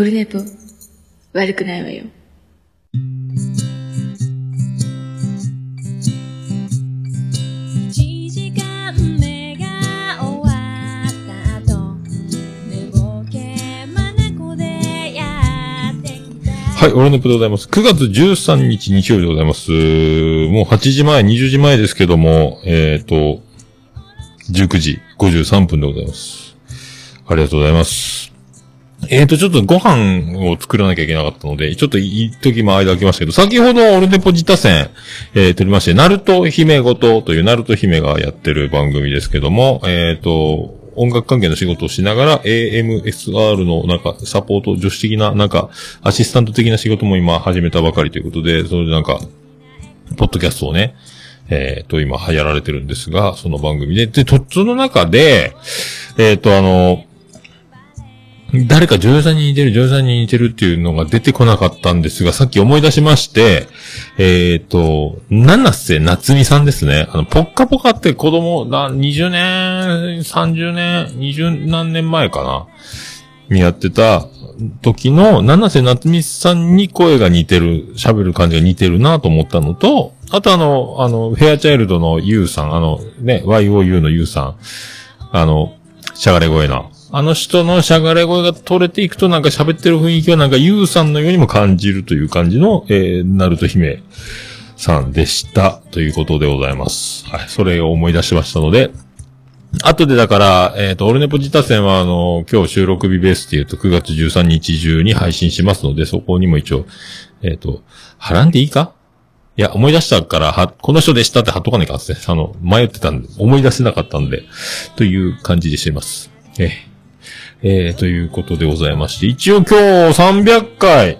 オルネポ、悪くないわよ。1時間目が終わった後寝ぼけまなこでやってきたはい、オルネポでございます。9月13日日曜日でございます。もう8時前、20時前ですけども、えっ、と、19時53分でございます。ありがとうございます。えっ、と、ちょっとご飯を作らなきゃいけなかったので、ちょっと一時も間空きましたけど、先ほどオルネポ自他戦、えー、撮りまして、ナルト姫ごとというナルト姫がやってる番組ですけども、えっ、と、音楽関係の仕事をしながら AMSR のなんかサポート、助手的ななんかアシスタント的な仕事も今始めたばかりということで、それでなんか、ポッドキャストをね、えっ、と、今流行られてるんですが、その番組で、で、と、その中で、えっ、と、あの、誰か女優さんに似てる、女優さんに似てるっていうのが出てこなかったんですが、さっき思い出しまして、えっ、と、七瀬夏美さんですね。あの、ポッカポカって子供、な20年、30年、20何年前かなにやってた時の、七瀬夏美さんに声が似てる、喋る感じが似てるなと思ったのと、あとあの、あの、ヘアチャイルドのユウさん、あの、ね、YOU のユウさん、あの、しゃがれ声な。あの人のしゃがれ声が取れていくとなんか喋ってる雰囲気はなんかユウさんのようにも感じるという感じの、えー、ナルト姫さんでした。ということでございます。はい。それを思い出しましたので、後でだから、えっ、と、オルネポ自他戦はあの、今日収録日ベースっていうと9月13日中に配信しますので、そこにも一応、えっ、と、貼らんでいいか？いや、思い出したから、は、この人でしたって貼っとかないかんですね。あの、迷ってたんで、思い出せなかったんで、という感じでしています。えええー、ということでございまして、一応今日300回、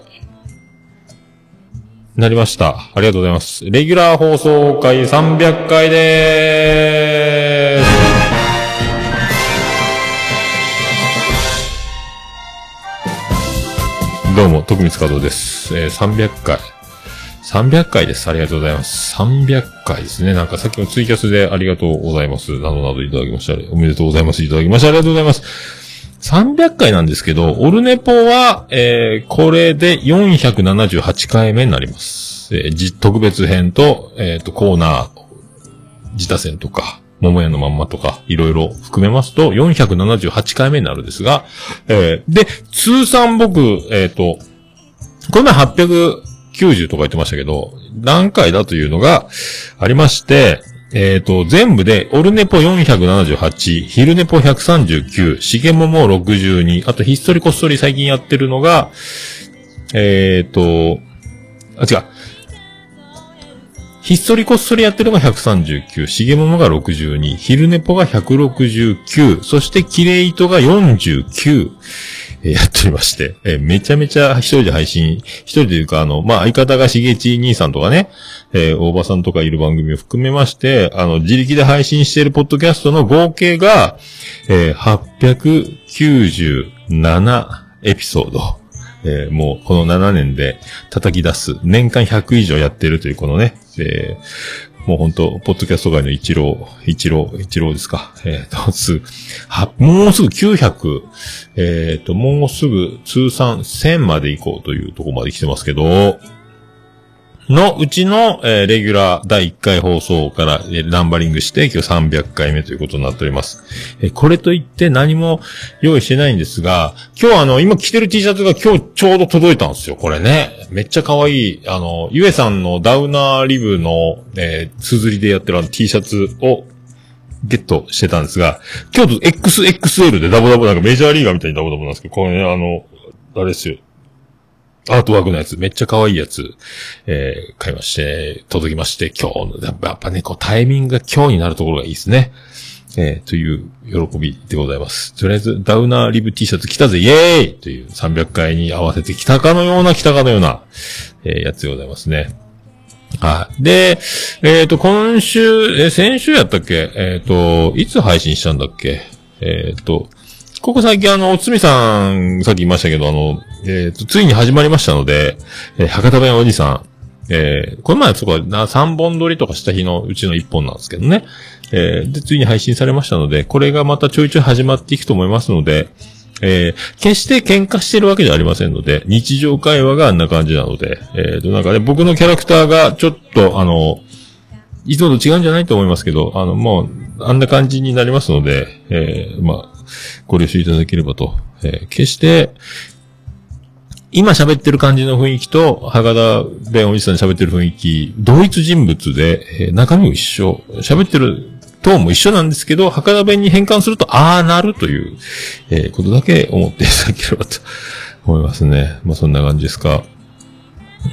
なりました。ありがとうございます。レギュラー放送回300回でーす。どうも、徳光加藤です。えー、300回。300回です。ありがとうございます。300回ですね。なんかさっきのツイキャスでありがとうございます。などなどいただきました。おめでとうございます。いただきました。ありがとうございます。300回なんですけど、オルネポは、えー、これで478回目になります。えー、じ特別編と、えっ、と、コーナー、自他戦とか、桃屋のまんまとか、いろいろ含めますと、478回目になるんですが、えー、で、通算僕、えっ、と、この前890とか言ってましたけど、何回だというのがありまして、えっ、と、全部で、オルネポ478、ヒルネポ139、シゲモモ62、あとひっそりこっそり最近やってるのが、えっ、と、あ、違う。ひっそりこっそりやってるのが139、しげももが62、ヒルネポが169、そしてキレイトが49、えやっておりまして、えめちゃめちゃ一人で配信、一人というか、あの、まあ、相方がしげち兄さんとかね、えー大場さんとかいる番組を含めまして、あの、自力で配信しているポッドキャストの合計が、えー897エピソード。えーもうこの7年で叩き出す、年間100以上やってるというこのね、えーもう本当ポッドキャスト界の一郎、一郎、一郎ですか。えっ、と、す、は、もうすぐ900、えっ、と、もうすぐ通算1000まで行こうというとこまで来てますけど、のうちの、えーレギュラー第1回放送から、えーナンバリングして、今日300回目ということになっております。えーこれといって何も用意してないんですが、今日あの、今着てる T シャツが今日ちょうど届いたんですよ、これね。めっちゃ可愛い、あの、ゆえさんのダウナーリブの、えー、綴りでやってるあの T シャツを、ゲットしてたんですが、今日と XXL でダボダボなんかメジャーリーガーみたいにダボダボなんですけど、これね、あの、あれですよ。アートワークのやつ、めっちゃ可愛いやつ、えー、買いまして、届きまして、今日の、やっぱやっぱね、こうタイミングが今日になるところがいいですね。えー、という喜びでございます。とりあえず、ダウナーリブ T シャツ着たぜ、イエーイという300回に合わせて着たかのような着たかのような、えー、やつでございますね。はい。で、えっ、と、今週、えー先週やったっけ？えっ、と、いつ配信したんだっけ？えっ、と、ここ最近あの、おつみさん、さっき言いましたけど、あの、えっ、と、ついに始まりましたので、えー博多弁おじさん、えーこの前そこな、3本撮りとかした日のうちの1本なんですけどね。えーで、ついに配信されましたので、これがまたちょいちょい始まっていくと思いますので、えー、決して喧嘩してるわけじゃありませんので、日常会話があんな感じなので、えーと、なんかね、僕のキャラクターがちょっと、あの、いつもと違うんじゃないと思いますけど、あの、もう、あんな感じになりますので、えー、まあ、ご了承いただければと。えー、決して、今喋ってる感じの雰囲気と、博多弁おじさん喋ってる雰囲気、同一人物で、えー、中身も一緒。喋ってるトーンも一緒なんですけど、博多弁に変換すると、ああなるという、えー、ことだけ思っていただければと思いますね。まあ、そんな感じですか。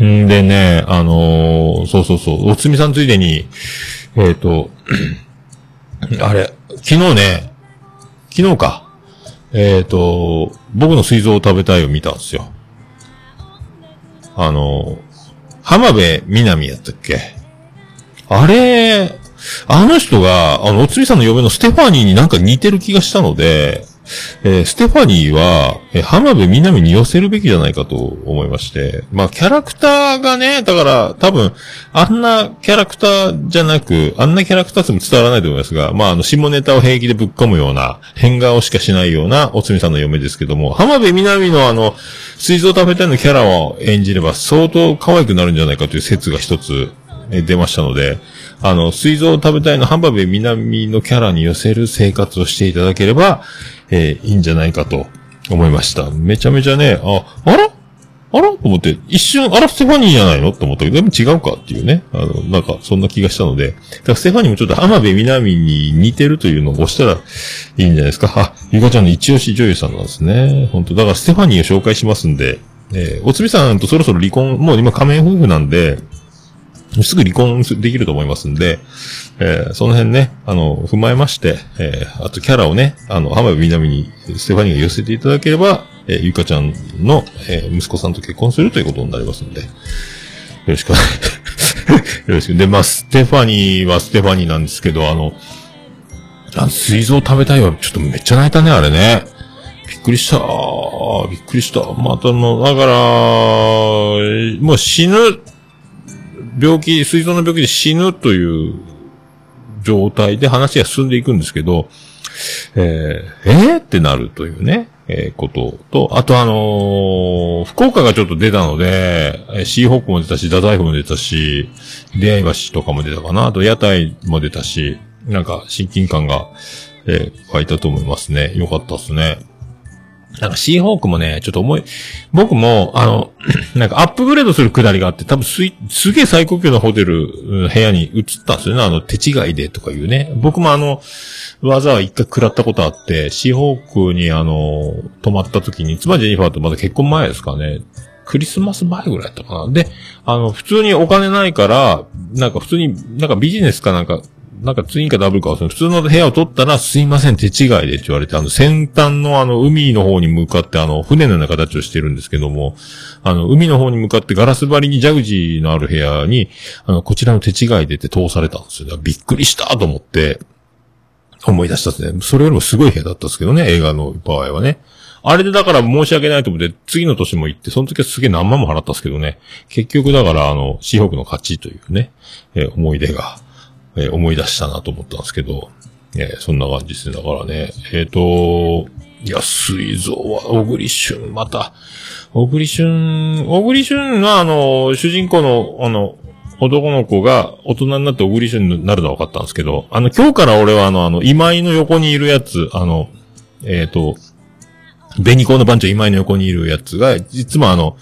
んでね、あのー、そうそうそう、おつみさんついでに、えっ、ー、と、あれ、昨日ね、昨日か、えっ、ー、と、僕の水蔵を食べたいを見たんですよ。あの、浜辺美波やったっけ？あれ、あの人が、あの、おつりさんの嫁のステファニーになんか似てる気がしたので、えー、ステファニーは、えー、浜辺美波に寄せるべきじゃないかと思いまして。まあ、キャラクターがね、だから、多分、あんなキャラクターじゃなく、あんなキャラクターっても伝わらないと思いますが、まあ、あの、下ネタを平気でぶっ込むような、変顔しかしないような、おつみさんの嫁ですけども、浜辺美波のあの、水蔵食べたいのキャラを演じれば相当可愛くなるんじゃないかという説が一つ、え出ましたので、あの、水蔵食べたいの浜辺美波のキャラに寄せる生活をしていただければ、えー、いいんじゃないかと思いました。めちゃめちゃね、あ、あら？あら？と思って、一瞬、あら、ステファニーじゃないの？と思ったけど、でも違うかっていうね。あの、なんか、そんな気がしたので。だからステファニーもちょっと浜辺美波に似てるというのを押したらいいんじゃないですか。あ、ゆかちゃんの一押し女優さんなんですね。本当だからステファニーを紹介しますんで、えー、おつみさんとそろそろ離婚、もう今仮面夫婦なんで、すぐ離婚できると思いますんで、えー、その辺ね、あの、踏まえまして、えー、あとキャラをね、あの、浜辺美波にステファニーが寄せていただければ、えー、ゆかちゃんの、えー、息子さんと結婚するということになりますんで、よろしく、よろしく。で、まあ、ステファニーはステファニーなんですけど、あの、あの、水蔵食べたいわ。ちょっとめっちゃ泣いたね、あれね。びっくりした。びっくりした。またの、だから、もう死ぬ病気、水槽の病気で死ぬという状態で話が進んでいくんですけど、えー、えー、ってなるというね、えー、ことと、あとあのー、福岡がちょっと出たので、シーホークも出たし、太宰府も出たし、出会い橋とかも出たかな、あと屋台も出たし、なんか親近感が、えー、湧いたと思いますね。よかったっすね。なんかシーホークもね、ちょっと思い、僕も、あの、なんかアップグレードするくだりがあって、多分す、すげえ最高級のホテル、部屋に移ったんですよね。あの、手違いでとかいうね。僕もあの、技は一回食らったことあって、シーホークにあの、泊まった時に、妻ジェニファーとまだ結婚前ですかね。クリスマス前ぐらいだったかな。で、あの、普通にお金ないから、なんか普通に、なんかビジネスかなんか、なんかツインかダブルか普通の部屋を取ったら、すいません、手違いでって言われて、あの、先端のあの、海の方に向かって、あの、船のような形をしてるんですけども、あの、海の方に向かってガラス張りにジャグジーのある部屋に、あの、こちらの手違いでって通されたんですよ。びっくりしたと思って、思い出したんですね。それよりもすごい部屋だったんですけどね、映画の場合はね。あれでだから申し訳ないと思って、次の年も行って、その時はすげえ何万も払ったんですけどね。結局だから、あの、シーホークの勝ちというね、えー、思い出がえー、思い出したなと思ったんですけど、えー、そんな感じですね。だからね、えっ、ー、と、いや、水蔵は、小栗旬、また、小栗旬、小栗旬は、あの、主人公の、あの、男の子が大人になって小栗旬になるのは分かったんですけど、あの、今日から俺はあの、あの、今井の横にいるやつ、あの、えっ、ー、と、紅子の番長今井の横にいるやつが、いつもあの、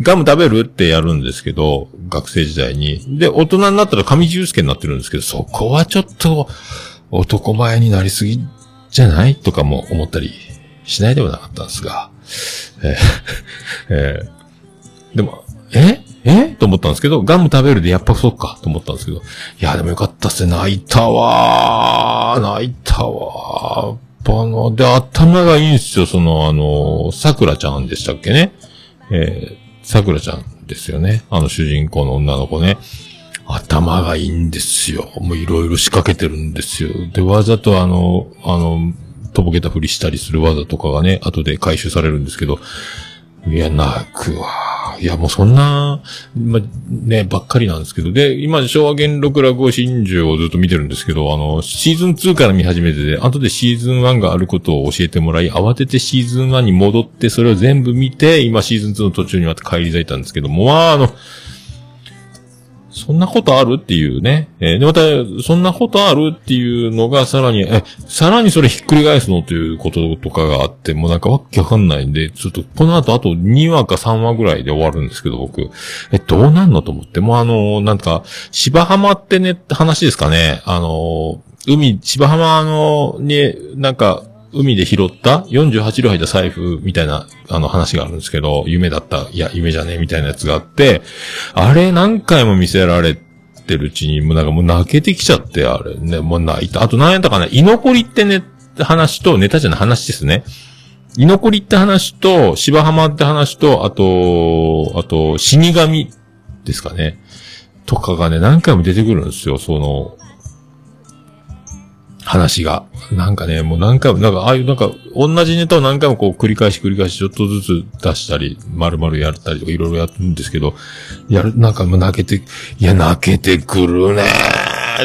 ガム食べる？ってやるんですけど、学生時代に。で、大人になったら上地雄介になってるんですけど、そこはちょっと男前になりすぎじゃない？とかも思ったりしないではなかったんですが。えー、えー、でも、え？え？と思ったんですけど、ガム食べるでやっぱそっかと思ったんですけど、いや、でもよかったっすね。泣いたわー。泣いたわー。あの、で、頭がいいんですよ。その、あの、桜ちゃんでしたっけね？えー桜ちゃんですよね。あの主人公の女の子ね。頭がいいんですよ。もういろいろ仕掛けてるんですよ。で、わざとあの、あの、とぼけたふりしたりする技とかがね、後で回収されるんですけど、いや、泣くわ。いや、もうそんな、ま、ね、ばっかりなんですけど。で、今、昭和元禄落語真珠をずっと見てるんですけど、あの、シーズン2から見始めてて、後でシーズン1があることを教えてもらい、慌ててシーズン1に戻って、それを全部見て、今シーズン2の途中にまた帰り咲いたんですけども、まあ、あの、そんなことあるっていうね。えーで、また、そんなことあるっていうのが、さらに、え、さらにそれひっくり返すのということとかがあって、もうなんかわけわかんないんで、ちょっと、この後あと2話か3話ぐらいで終わるんですけど、僕。え、どうなんのと思って。もうあの、なんか、芝浜ってね、って話ですかね。あの、海、芝浜の、に、なんか、海で拾った48両入った財布みたいな、あの話があるんですけど、夢だった、いや、夢じゃねえみたいなやつがあって、あれ何回も見せられてるうちに、もうなんかもう泣けてきちゃって、あれね、もう泣いた。あと何やったかな、居残りってね、話と、ネタじゃない話ですね。居残りって話と、芝浜って話と、あと、あと、死神ですかね。とかがね、何回も出てくるんですよ、その、話が。なんかね、もう何回も、なんか、ああいうなんか、同じネタを何回もこう繰り返し繰り返しちょっとずつ出したり、丸々やったりとかいろいろやるんですけど、やる、なんかもう泣けて、いや、泣けてくるね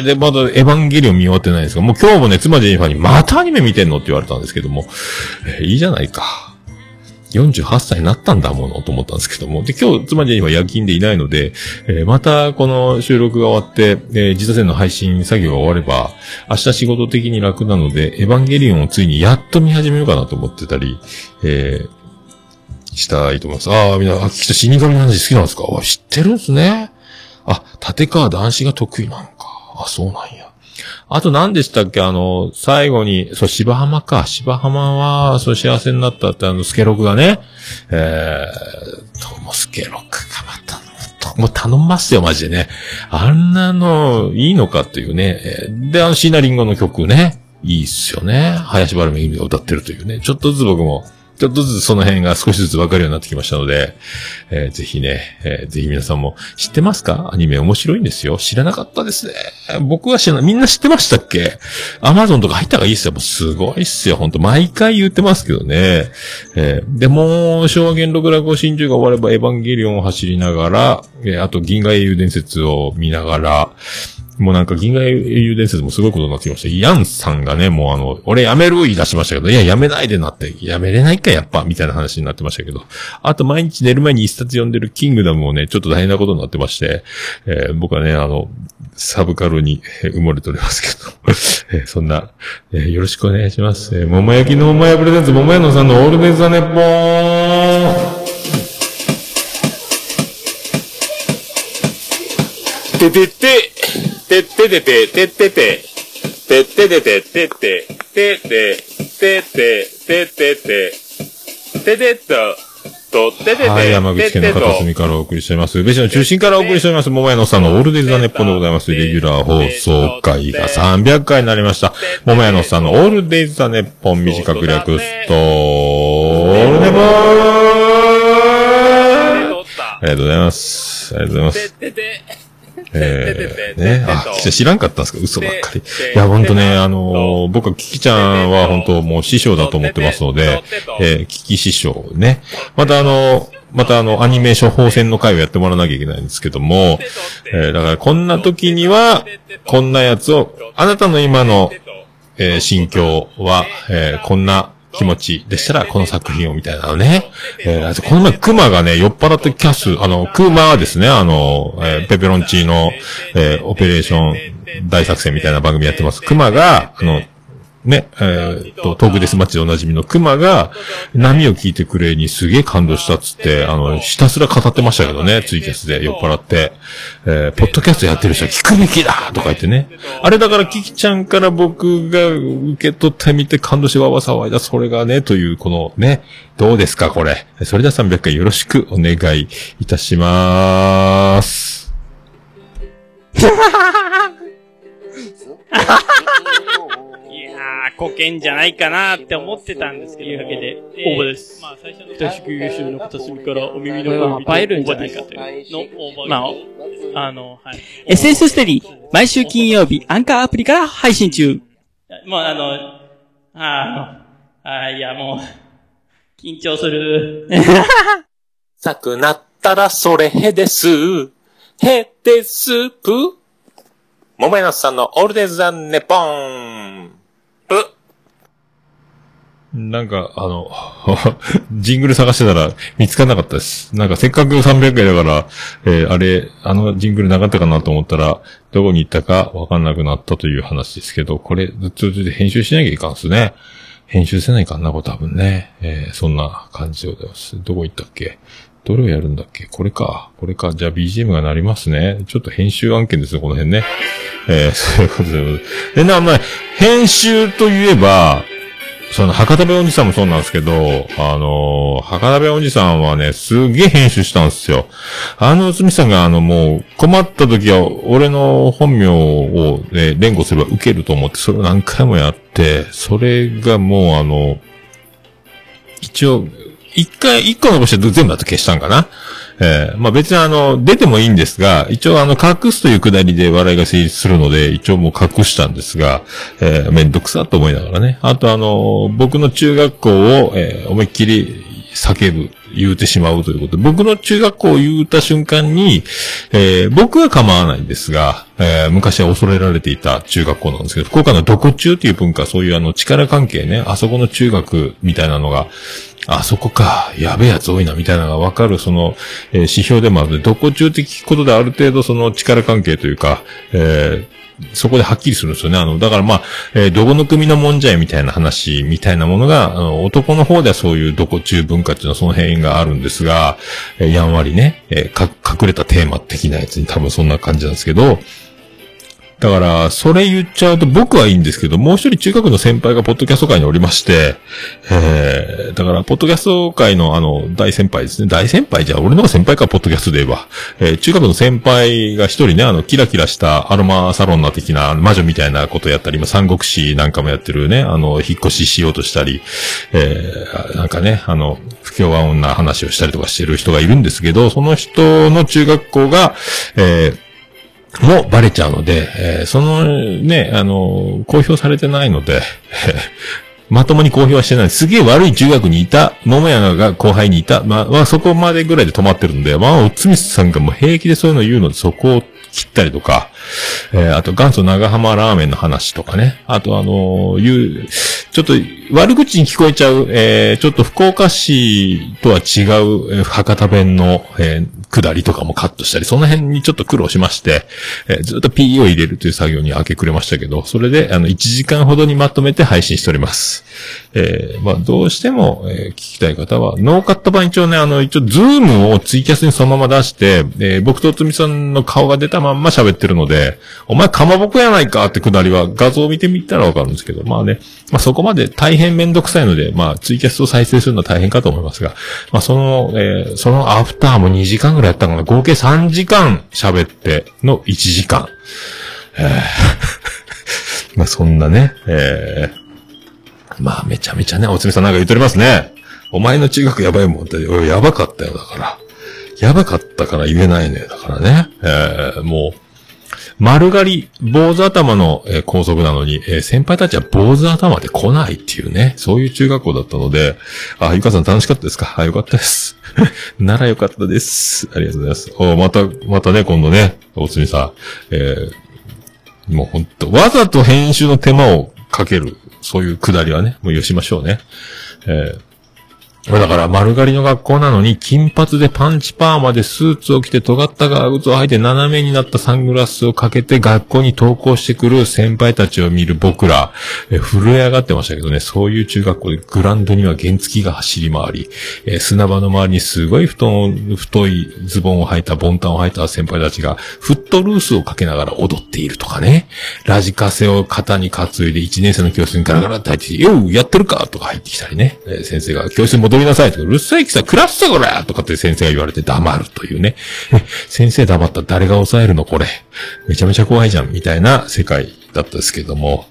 で、まだエヴァンゲリオン見終わってないんですが、もう今日もね、妻ジェニファーにまたアニメ見てんのって言われたんですけども、えーいいじゃないか。48歳になったんだものと思ったんですけども。で、今日、妻ジェニファー夜勤でいないので、えーまたこの収録が終わって、えー自他戦の配信作業が終われば、明日仕事的に楽なので、エヴァンゲリオンをついにやっと見始めようかなと思ってたり、えーしたいと思います。ああ、みんな、あ、きっと死神の話好きなんですか？あ知ってるんですね。あ、立川男子が得意なんか。あ、そうなんや。あと何でしたっけ？あの、最後に、そう、芝浜か。芝浜は、そう、幸せになったって、あの、スケロクがね、えー、と、もスケロクがまた、ともう頼んますよ、マジでね。あんなの、いいのかっていうね。で、あの、シーナリンゴの曲ね。いいっすよね。林原めぐみが歌ってるというね。ちょっとずつ僕も、ちょっとずつその辺が少しずつわかるようになってきましたので、えーぜひね、えーぜひ皆さんも知ってますか？アニメ面白いんですよ。知らなかったですね。僕は知らない。みんな知ってましたっけ？アマゾンとか入った方がいいっすよ。もうすごいっすよ。ほんと、毎回言ってますけどね。えーで、も、昭和元禄落語真珠が終わればエヴァンゲリオンを走りながら、えーあと銀河英雄伝説を見ながら、もうなんか銀河英雄伝説もすごいことになってきました。ヤンさんがね、もうあの、俺やめる言い出しましたけど、いや、やめないでなって、やめれないかやっぱ、みたいな話になってましたけど。あと毎日寝る前に一冊読んでるキングダムもね、ちょっと大変なことになってまして、えー僕はね、あの、サブカルに埋もれておりますけど、えーそんな、えーよろしくお願いします。えー桃焼きの桃屋プレゼンツ、桃屋のさんのオールデイズ・ザ・ネッポンててて、てっててて、てってて、てっててて、てって、てて、てて、ててて、ててっと、と、ててて、はい、山口県の片隅からお送りしております。宇部市の中心からお送りしております。桃屋のさんのオールデイズ・ザ・ネッポンでございます。レギュラー放送回が300回になりました。桃屋のさんのオールデイズ・ザ・ネッポン短く略すと、オールネポーありがとうございます。ありがとうございます。えー、ね、あ、知らんかったんですか？嘘ばっかり。いや、ほんとね、あのー僕はキキちゃんは本当もう師匠だと思ってますので、えー、キキ師匠ね。またあのまたあの、アニメ処方箋の会をやってもらわなきゃいけないんですけども、えーだからこんな時には、こんなやつを、あなたの今の、えー心境は、えーこんな気持ちでしたら、この作品をみたいなのね。えーあとこの前、クマがね、酔っ払ってキャス、あの、クマはですね、あの、えーペペロンチーノ、えーオペレーション大作戦みたいな番組やってます。クマが、あの、ね、えー、と、トークデスマッチでおなじみのクマが、波を聞いてくれにすげえ感動したっつって、あの、ひたすら語ってましたけどね、ツイキャスで酔っ払って、えー、ポッドキャストやってる人は聞くべきだとか言ってね。あれだから、キキちゃんから僕が受け取ってみて感動してわわ騒いだ、それがね、という、このね、どうですか、これ。それでは300回よろしくお願いいたしまーす。いやー、こけんじゃないかなって思ってたんですけど。というわけで、応募です。まあ、最初の。北宿優秀の片隅からお耳の声を映えるんじゃないかというの応募まあ、あの、はい。SS ステディ、毎週金曜日、アンカーアプリから配信中。もうあの、ああの、あーいやもう、緊張する。さくなっったらそれへです。へでスープ桃屋のさんのオールデイズ・ザ・ネポンプなんか、あの、ジングル探してたら見つからなかったです。なんかせっかく300円だから、えー、あれ、あのジングルなかったかなと思ったら、どこに行ったかわかんなくなったという話ですけど、これ、ずっとで編集しなきゃいかんすね。編集せないかんなこ多分ね。えー、そんな感じでございます。どこ行ったっけ？どれをやるんだっけ？これか。これか。じゃあ BGM が鳴りますね。ちょっと編集案件ですよ、この辺ね。えー、そういうことで。で、な、まあ、編集といえば、その、博多弁おじさんもそうなんですけど、あのー、博多弁おじさんはね、すげえ編集したんですよ。あの、うつみさんが、あの、もう、困った時は、俺の本名を、ね、連呼すれば受けると思って、それを何回もやって、それがもう、あの、一応、一回、一個残して全部だと消したんかな？えー、まあ別にあの、出てもいいんですが、一応あの、隠すというくだりで笑いが成立するので、一応もう隠したんですが、えー、めんどくさと思いながらね。あとあの、僕の中学校を、えー、思いっきり叫ぶ、言うてしまうということで、僕の中学校を言うた瞬間に、えー、僕は構わないんですが、えー、昔は恐れられていた中学校なんですけど、福岡のどこ中っていう文化、そういうあの力関係ね、あそこの中学みたいなのが、あそこか、やべえやつ多いな、みたいなのがわかる、その、えー、指標でもあるので、どこ中って聞くことである程度その力関係というか、えー、そこではっきりするんですよね。あの、だからまあ、えー、どこの組のもんじゃいみたいな話みたいなものが、あの、男の方ではそういうどこ中文化っていうのはその辺があるんですが、えー、やんわりね、え、隠れたテーマ的なやつに多分そんな感じなんですけど、だから、それ言っちゃうと僕はいいんですけど、もう一人中学の先輩がポッドキャスト界におりまして、えー、だから、ポッドキャスト界のあの、大先輩ですね。大先輩じゃ、俺のが先輩か、ポッドキャストで言えば。えー、中学の先輩が一人ね、あの、キラキラしたアロマサロンナ的な魔女みたいなことやったり、今、三国志なんかもやってるね、あの、引っ越ししようとしたり、えー、なんかね、あの、不協和音な話をしたりとかしてる人がいるんですけど、その人の中学校が、えー、もバレちゃうので、えー、そのね、あの、公表されてないので、まともに公表はしてない。すげえ悪い中学にいた、桃屋が後輩にいた。まあ、まあ、そこまでぐらいで止まってるんで、まあ、おつみさんがもう平気でそういうの言うので、そこを切ったりとか、えー、あと元祖長浜ラーメンの話とかね。あとあのー、いう、ちょっと悪口に聞こえちゃう、えー、ちょっと福岡市とは違う、えー、博多弁の、えー、下りとかもカットしたり、その辺にちょっと苦労しまして、えー、ずっと P を入れるという作業に明け暮れましたけど、それで、あの、1時間ほどにまとめて配信しております。えー、まあ、どうしても、えー、聞きたい方は、ノーカット版一応ね、あの、一応、ズームをツイキャスにそのまま出して、えー、僕とつみさんの顔が出たまんま喋ってるので、お前かまぼこやないかってくだりは画像を見てみたらわかるんですけど、まあね、まあそこまで大変めんどくさいので、まあツイキャスを再生するのは大変かと思いますが、まあその、えー、そのアフターも2時間ぐらいやったかな、合計3時間喋っての1時間。えー まあそんなね、えー、まあめちゃめちゃね、おつみさんなんか言っておりますね。お前の中学やばいもんって、やばかったよ、だから。やばかったから言えないね。だからね。えー、もう、丸刈り、坊主頭の、えー、高速なのに、え、先輩たちは坊主頭で来ないっていうね、そういう中学校だったので、あ、ゆかさん楽しかったですか？あ、よかったです。ならよかったです。ありがとうございます。お、また、またね、今度ね、おつみさん、えー、もうほんと、わざと編集の手間をかける、そういうくだりはね、もうよしましょうね。えーだから丸刈りの学校なのに、金髪でパンチパーマでスーツを着て尖ったガーツを履いて斜めになったサングラスをかけて学校に登校してくる先輩たちを見る僕ら、え震え上がってましたけどね、そういう中学校でグランドには原付が走り回り、え砂場の周りにすごい布団、太いズボンを履いた、ボンタンを履いた先輩たちが、フットルースをかけながら踊っているとかね、ラジカセを肩に担いで1年生の教室にガラガラって入ってきて、よう、やってるかとか入ってきたりね、え先生が教室に戻りなさいとか、うるさいきさ、クラスさこれとかって先生が言われて黙るというね。先生黙ったら誰が抑えるのこれ。めちゃめちゃ怖いじゃん、みたいな世界だったですけども、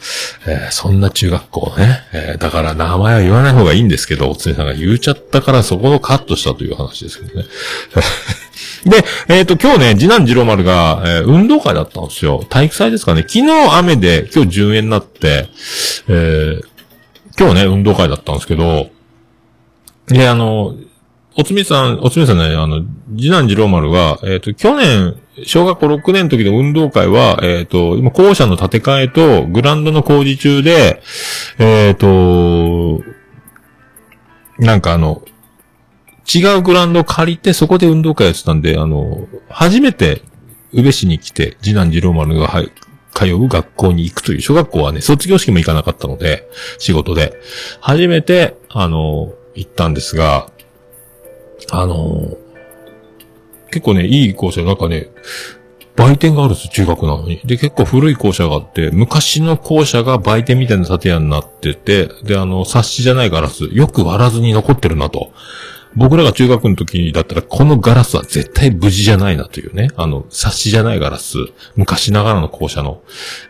えー、そんな中学校ね、えー、だから名前は言わない方がいいんですけど、おつねさんが言うちゃったからそこをカットしたという話ですけどね。で、えっ、ー、と、今日ね、次男次郎丸が、えー、運動会だったんですよ。体育祭ですかね。昨日雨で、今日順延になって、えー、今日ね、運動会だったんですけど、で、あの、おつみさん、おつみさんね、あの、次男次郎丸が、えっ、と、去年、小学校6年の時の運動会は、えっ、と、今校舎の建て替えと、グラウンドの工事中で、えっ、と、なんかあの、違うグラウンドを借りて、そこで運動会やってたんで、あの、初めて、宇部市に来て、次男次郎丸が、はい、通う学校に行くという、小学校はね、卒業式も行かなかったので、仕事で。初めて、あの、行ったんですが、あの、結構ね、いい校舎、なんかね、売店があるんですよ、中学なのに。で、結構古い校舎があって、昔の校舎が売店みたいな建屋になってて、で、あの、冊子じゃないガラス、よく割らずに残ってるなと。僕らが中学の時だったら、このガラスは絶対無事じゃないなというね。あの、冊子じゃないガラス。昔ながらの校舎の、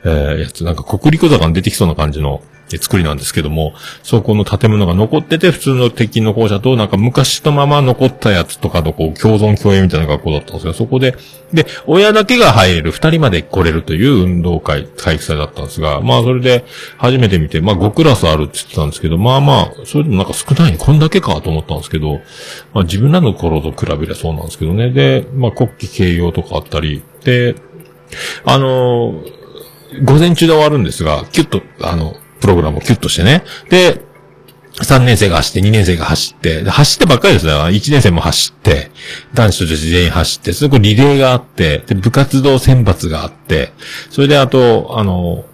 えー、やつ。なんか国立坂に出てきそうな感じの作りなんですけども、そこの建物が残ってて、普通の鉄筋の校舎と、なんか昔のまま残ったやつとかとこう、共存共栄みたいな学校だったんですが、そこで、で、親だけが入れる、二人まで来れるという運動会、体育祭だったんですが、まあそれで、初めて見て、まあ5クラスあるって言ってたんですけど、まあまあ、それでもなんか少ない、こんだけかと思ったんですけど、まあ自分らの頃と比べりゃそうなんですけどね。で、まあ国旗掲揚とかあったり、で、あのー午前中で終わるんですが、キュッと、あの、プログラムをキュッとしてね。で、3年生が走って、2年生が走って、走ってばっかりですね。1年生も走って、男子と女子全員走って、それこリレーがあって、で、部活動選抜があって、それであと、あの、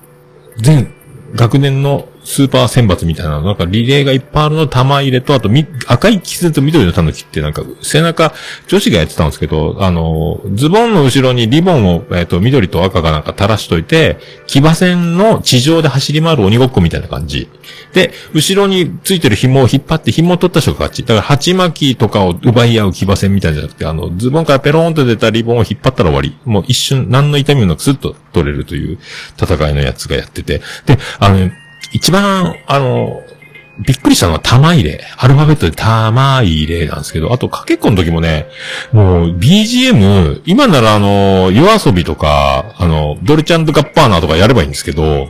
全学年のスーパー選抜みたいな、なんかリレーがいっぱいあるの玉入れと、あとみ、赤いキツネと緑のタヌキってなんか、背中、女子がやってたんですけど、あの、ズボンの後ろにリボンを、えっ、ー、と、緑と赤がなんか垂らしといて、騎馬戦の地上で走り回る鬼ごっこみたいな感じ。で、後ろについてる紐を引っ張って紐を取った人が勝ち。だから、鉢巻きとかを奪い合う騎馬戦みたいじゃなくて、あの、ズボンからペローンと出たリボンを引っ張ったら終わり。もう一瞬、何の痛みもなくスッと取れるという戦いのやつがやってて。で、あの、一番、あの、びっくりしたのは玉入れ。アルファベットで玉入れなんですけど、あとかけっこの時もね、もう BGM、今ならあの、夜遊びとか、あの、ドルチャンドガッパーナとかやればいいんですけど、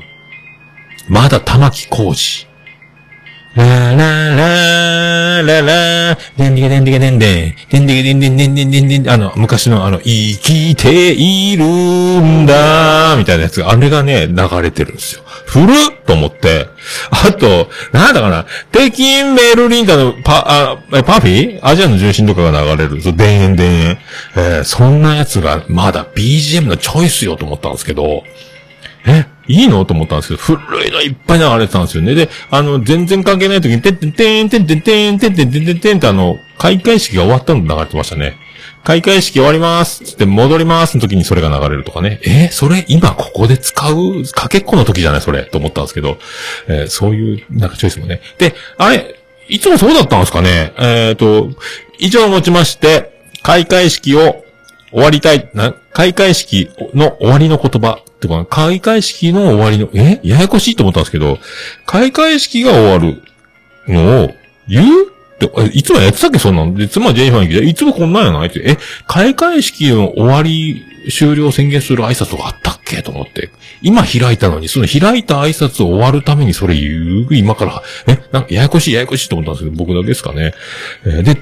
まだ玉木工事。ラーラーララーラ、でんでけでんでけでんでん、でんでけでんでんでんでんでんでん、あの、昔のあの、生きているんだみたいなやつが、あれがね、流れてるんですよ。古っと思って。あと、なんだかな、北京ベルリンタのパ、あ、パフィーアジアの重心とかが流れる。そう、田園田園。えー、そんなやつが、まだ BGM のチョイスよと思ったんですけど、え、いいの？と思ったんですけど、古いのいっぱい流れてたんですよね。で、あの、全然関係ない時に、てってんてんてんてんてんてんてんてんてんてんってあの、開会式が終わったの流れてましたね。開会式終わりますつって戻りますの時にそれが流れるとかね。えー、それ今ここで使う？かけっこの時じゃない？それと思ったんですけど、えー、そういう、なんかチョイスもね。で、あれ、いつもそうだったんですかね？えっ、ー、と、以上をもちまして、開会式を終わりたい、な、開会式の終わりの言葉ってか、開会式の終わりの、え？ややこしいと思ったんですけど、開会式が終わるのを言う？って、いつもやってたっけそんなので、妻ジェニファーに聞いて、いつもこんなんやない？って、え、開会式の終わり、終了宣言する挨拶があったっけ？と思って。今開いたのに、その開いた挨拶を終わるためにそれ言う、今から、え、なんかややこしいややこしいと思ったんですけど、僕だけですかね。えー、で、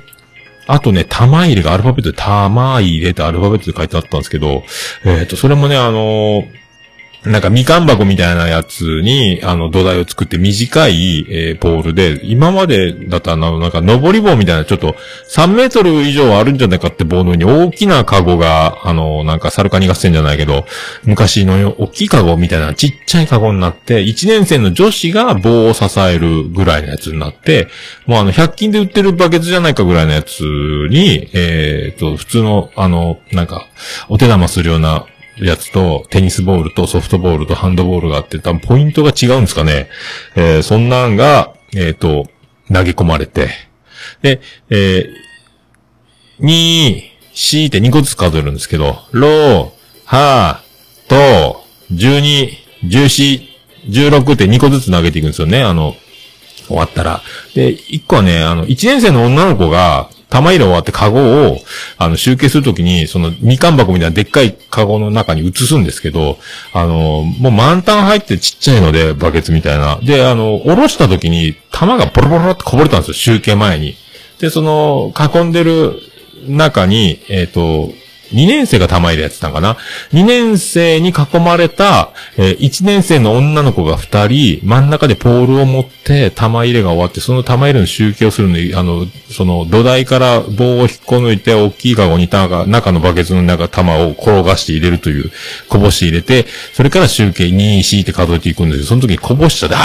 あとね、玉入れがアルファベットで玉入れってアルファベットで書いてあったんですけど、えっ、ー、と、それもね、あのーなんかみかん箱みたいなやつに、あの土台を作って短い、えー、ポールで、今までだったらなんか登り棒みたいなちょっと3メートル以上あるんじゃないかって棒の上に大きなカゴが、あの、なんかサルカニ合戦じゃないけど、昔の大きいカゴみたいなちっちゃいカゴになって、1年生の女子が棒を支えるぐらいのやつになって、もうあの、100均で売ってるバケツじゃないかぐらいのやつに、えー、と、普通の、あの、なんか、お手玉するようなやつと、テニスボールとソフトボールとハンドボールがあって、多分ポイントが違うんですかね。えー、そんなんが、えっ、ー、と、投げ込まれて、で、えー、2、4って2個ずつ数えるんですけど、ロー、ハー、と、12、14、16って2個ずつ投げていくんですよね、あの、終わったら。で、1個はね、あの、1年生の女の子が、玉入れ終わってカゴを、あの、集計するときに、その、みかん箱みたいなでっかいカゴの中に移すんですけど、あの、もう満タン入ってちっちゃいので、バケツみたいな。で、あの、下ろしたときに、玉がボロボロってこぼれたんですよ、集計前に。で、その、囲んでる中に、えっ、と、2年生が玉入れやってたんかな ?2 年生に囲まれた、えー1年生の女の子が2人、真ん中でポールを持って玉入れが終わって、その玉入れの集計をするのに、あの、その土台から棒を引っこ抜いて、大きいカゴに中中のバケツの中玉を転がして入れるという、こぼして入れて、それから集計2、4って数えていくんですよ。その時にこぼしちゃって、あ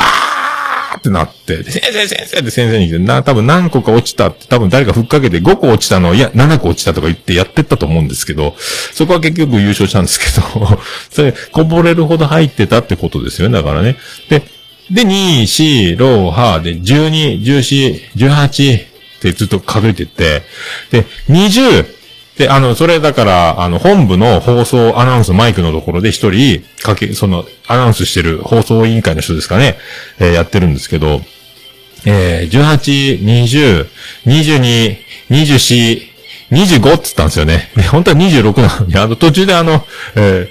ーってなって、先生先生って先生に来て、な、多分何個か落ちたって、多分誰かふっかけて5個落ちたの、いや、7個落ちたとか言ってやってったと思うんですけど、そこは結局優勝したんですけど、それ、こぼれるほど入ってたってことですよね、だからね。で、で、2、4、6、8で、12、14、18ってずっと数えてって、で、20、で、あの、それだから、あの、本部の放送アナウンスマイクのところで一人、かけ、その、アナウンスしてる放送委員会の人ですかね、えーやってるんですけど、えー、18、20、22、24、25っつったんですよね。本当は26なのに、あの、途中であの、え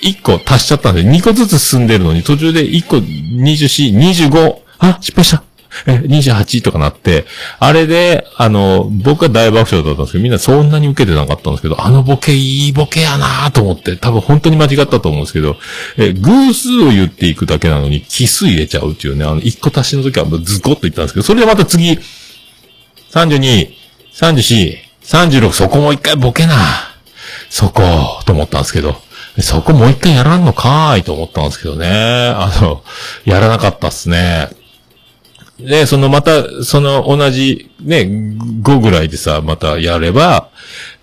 ー、1個足しちゃったんで、2個ずつ進んでるのに、途中で1個24、25、あ、失敗した。え、28とかなって、あれで、あの、僕は大爆笑だったんですけど、みんなそんなに受けてなかったんですけど、あのボケいいボケやなと思って、多分本当に間違ったと思うんですけど、え、偶数を言っていくだけなのに、奇数入れちゃうっていうね、あの、1個足しの時はもうズコッと言ったんですけど、それでまた次、32、34、36、そこもう一回ボケな。そこ、と思ったんですけど、そこもう一回やらんのかーいと思ったんですけどね。あの、やらなかったっすね。で、そのまた、その同じ、ね、5ぐらいでさ、またやれば、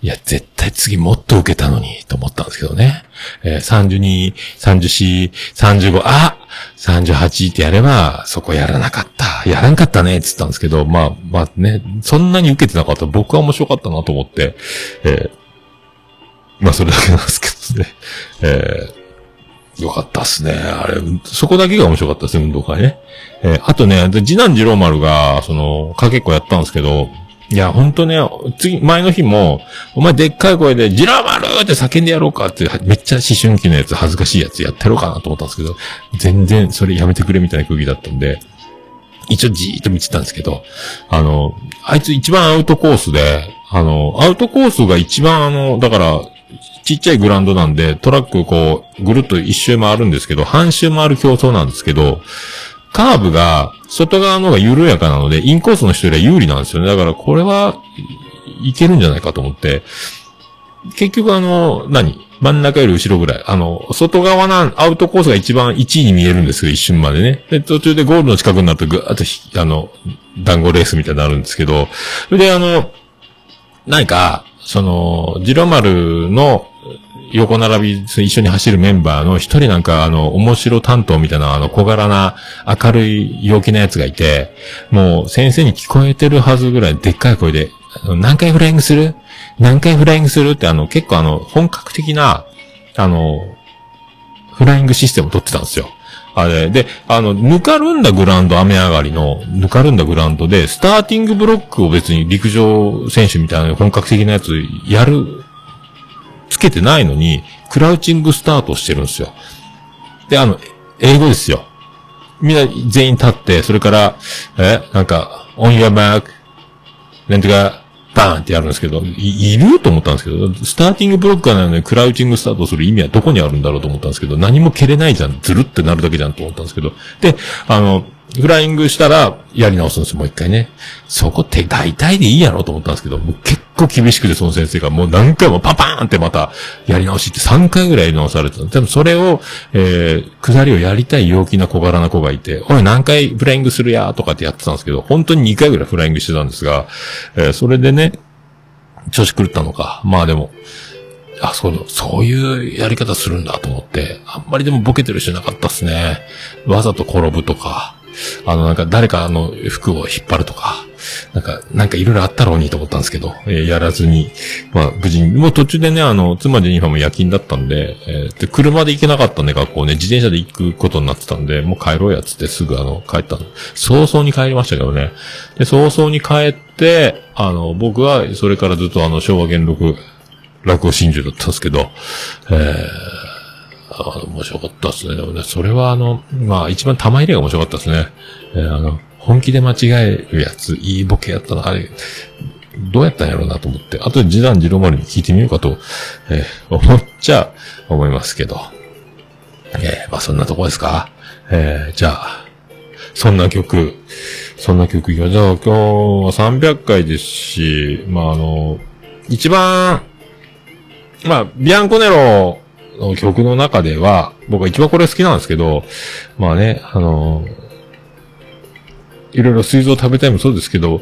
いや、絶対次もっと受けたのに、と思ったんですけどね。えー32、34、35、あ !38 ってやれば、そこやらなかった。やらんかったね、って言ったんですけど、まあ、まあね、そんなに受けてなかった。僕は面白かったなと思って、えーまあ、それだけなんですけどね。えーよかったっすね。あれ、そこだけが面白かったですね、運動会ね。えーあとね、次男次郎丸が、その、かけっこやったんですけど、いや、ほんとね、次、前の日も、お前でっかい声で、次郎丸って叫んでやろうかって、めっちゃ思春期のやつ、恥ずかしいやつやってやろうかなと思ったんですけど、全然それやめてくれみたいな空気だったんで、一応じーっと見てたんですけど、あの、あいつ一番アウトコースで、あの、アウトコースが一番あの、だから、ちっちゃいグラウンドなんで、トラックこう、ぐるっと一周回るんですけど、半周回る競争なんですけど、カーブが、外側の方が緩やかなので、インコースの人よりは有利なんですよね。だからこれは、いけるんじゃないかと思って、結局あの、何？真ん中より後ろぐらい。あの、外側な、アウトコースが一番1位に見えるんですよ、一瞬までね。で、途中でゴールの近くになるとぐーっとひ、あの、団子レースみたいになるんですけど、それであの、何か、その、ジロマルの横並び、一緒に走るメンバーの一人なんか、あの、面白担当みたいな、あの、小柄な、明るい、陽気なやつがいて、もう、先生に聞こえてるはずぐらい、でっかい声で、何回フライングする何回フライングするって、あの、結構あの、本格的な、あの、フライングシステムを取ってたんですよ。あれ、で、あの、ぬかるんだグラウンド、雨上がりの、ぬかるんだグラウンドで、スターティングブロックを別に陸上選手みたいな本格的なやつやる、つけてないのに、クラウチングスタートしてるんですよ。で、あの、英語ですよ。みんな全員立って、それから、え、なんか、on your mark, なんとか、バーンってやるんですけど、い、いると思ったんですけど、スターティングブロックがなのにクラウチングスタートする意味はどこにあるんだろうと思ったんですけど、何も蹴れないじゃん、ずるってなるだけじゃんと思ったんですけど、で、あの、フライングしたら、やり直すんですよ、もう一回ね。そこって大体でいいやろうと思ったんですけど、もう結構厳しくて、その先生がもう何回もパパーンってまた、やり直しって3回ぐらい直されてた。でもそれを、えー、下りをやりたい陽気な小柄な子がいて、おい何回フライングするやとかってやってたんですけど、本当に2回ぐらいフライングしてたんですが、えー、それでね、調子狂ったのか。まあでも、あ、そう、そういうやり方するんだと思って、あんまりでもボケてる人なかったっすね。わざと転ぶとか、あの、なんか誰かの服を引っ張るとか、なんか、なんかいろいろあったろうにと思ったんですけど、えーやらずに、まあ無事に、もう途中でね、あの、妻ジェニファーも夜勤だったんで、えーで、車で行けなかったんで学校ね、自転車で行くことになってたんで、もう帰ろうやつってすぐあの、帰ったの。早々に帰りましたけどね。で、早々に帰って、あの、僕はそれからずっとあの、昭和元禄、落語真珠だったんですけど、えー面白かったですね。でもね、それはあの、まあ一番玉入れが面白かったですね。えーあの、本気で間違えるやつ、いいボケやったな、あれ、どうやったんやろうなと思って、あとで次男次郎丸に聞いてみようかと、えー思っちゃ思いますけど。えーまあそんなとこですかえーじゃあ、そんな曲、そんな曲いきましょう。じゃあ今日は300回ですし、まああの、一番、まあ、ビアンコネロの曲の中では、僕は一番これ好きなんですけど、まあね、あの、いろいろ水蔵食べたいもそうですけど、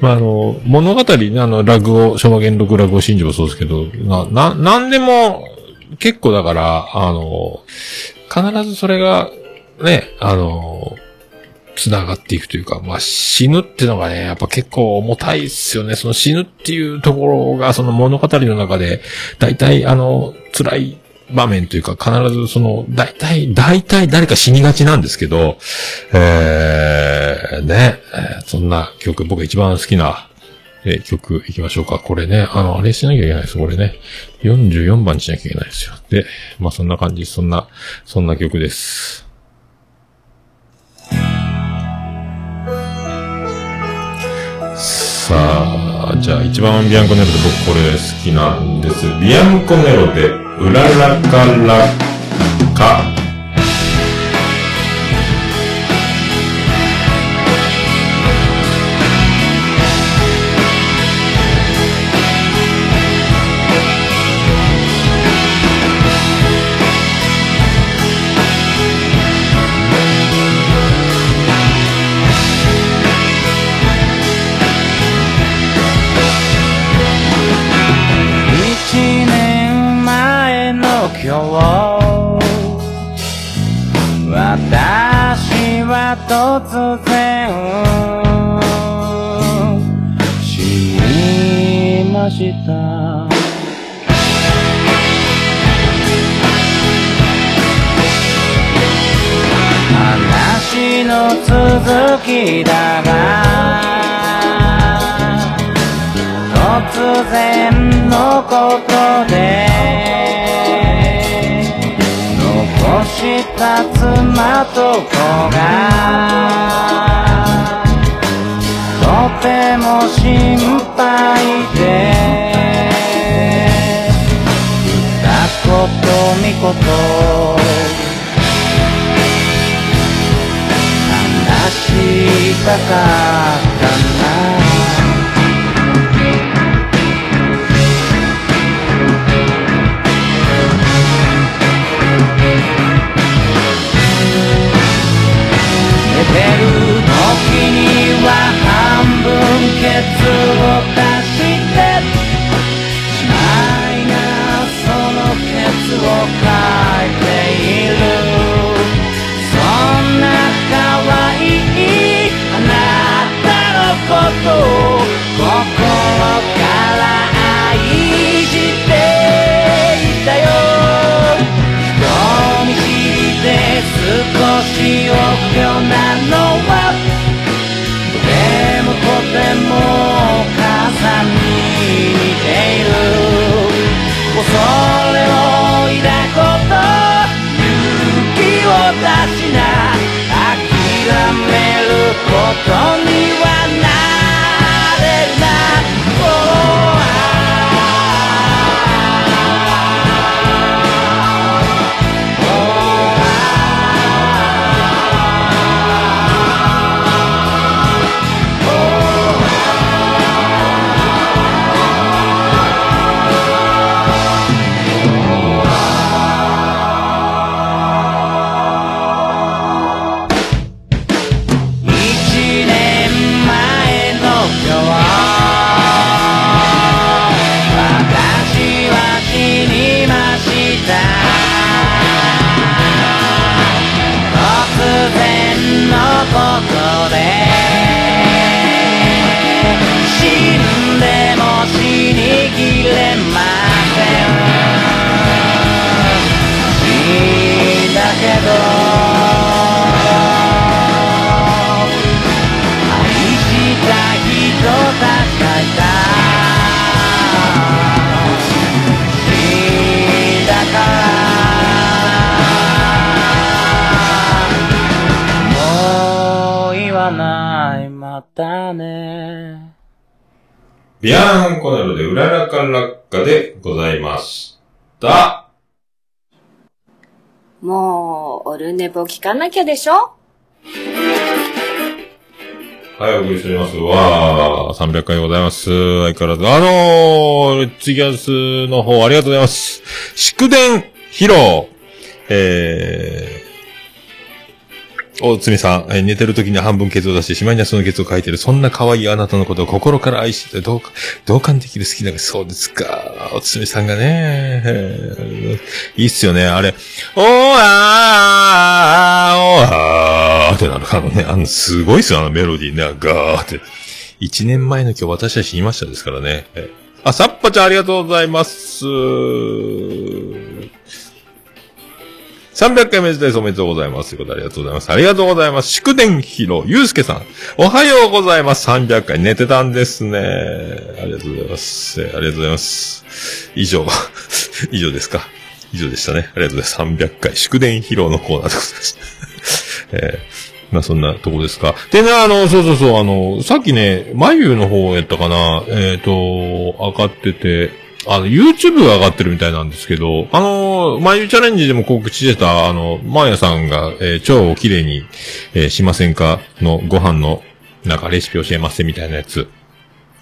まあ、あの、物語ね、あの、ラグを、昭和元禄ラグを真珠もそうですけど、な、な、なんでも、結構だから、あの、必ずそれが、ね、あの、繋がっていくというか、まあ、死ぬってのがね、やっぱ結構重たいっすよね。その死ぬっていうところが、その物語の中で、大体、あの、辛い場面というか、必ずその、大体、大体誰か死にがちなんですけど、えー、ね、そんな曲、僕一番好きな、え曲行きましょうか。これね、あの、あれしなきゃいけないです。これね。44番にしなきゃいけないですよ。で、まあそんな感じ、そんな、そんな曲です。さあ、じゃあ一番ビアンコネロで僕これ好きなんです。ビアンコネロで、うららからか。の続きだが突然のことで残した妻と子がとても心配で二言三言したかったな。寝てる時には半分ケツを出してしまいがそのケツをかいている。ことを心から愛していたよ。人見知りで少し臆病なのはとてもとてもお母さんに似ている。恐れを抱くこと勇気を出しな諦めることにはなれビアーンコネロでうららか落下でございました。もう、オルネポ聞かなきゃでしょ？はい、お送りしております。わー、300回ございます。相変わらず。あのー、ツイキャスの方ありがとうございます。祝電披露。えー、おつみさん、え寝てる時に半分ケツを出して、しまいにはそのケツを書いてる。そんな可愛いあなたのことを心から愛して、どうか、同感できる好きな、そうですか。おつみさんがね、いいっすよね、あれ。おーあー、おーあーってなる。あのね、あの、すごいっすよ、あのメロディーね、ガーって。一年前の今日私は死にましたですからね。えあ、さっぱちゃんありがとうございます。300回目です。おめでとうございます。ということでありがとうございます。ありがとうございます。祝電披露、ゆうすけさん。おはようございます。300回寝てたんですね。ありがとうございます。ありがとうございます。以上、以上ですか。以上でしたね。ありがとうございます。300回祝電披露のコーナーでございました。えーまあそんなとこですか。でね、あの、そうそうそう、あの、さっきね、眉の方やったかな、えっ、と、上がってて、あの、YouTube が上がってるみたいなんですけど、あの、眉チャレンジでも告知してた、あの、マーヤさんが、えー腸をきれいに、えーしませんかのご飯の、なんかレシピ教えますみたいなやつ。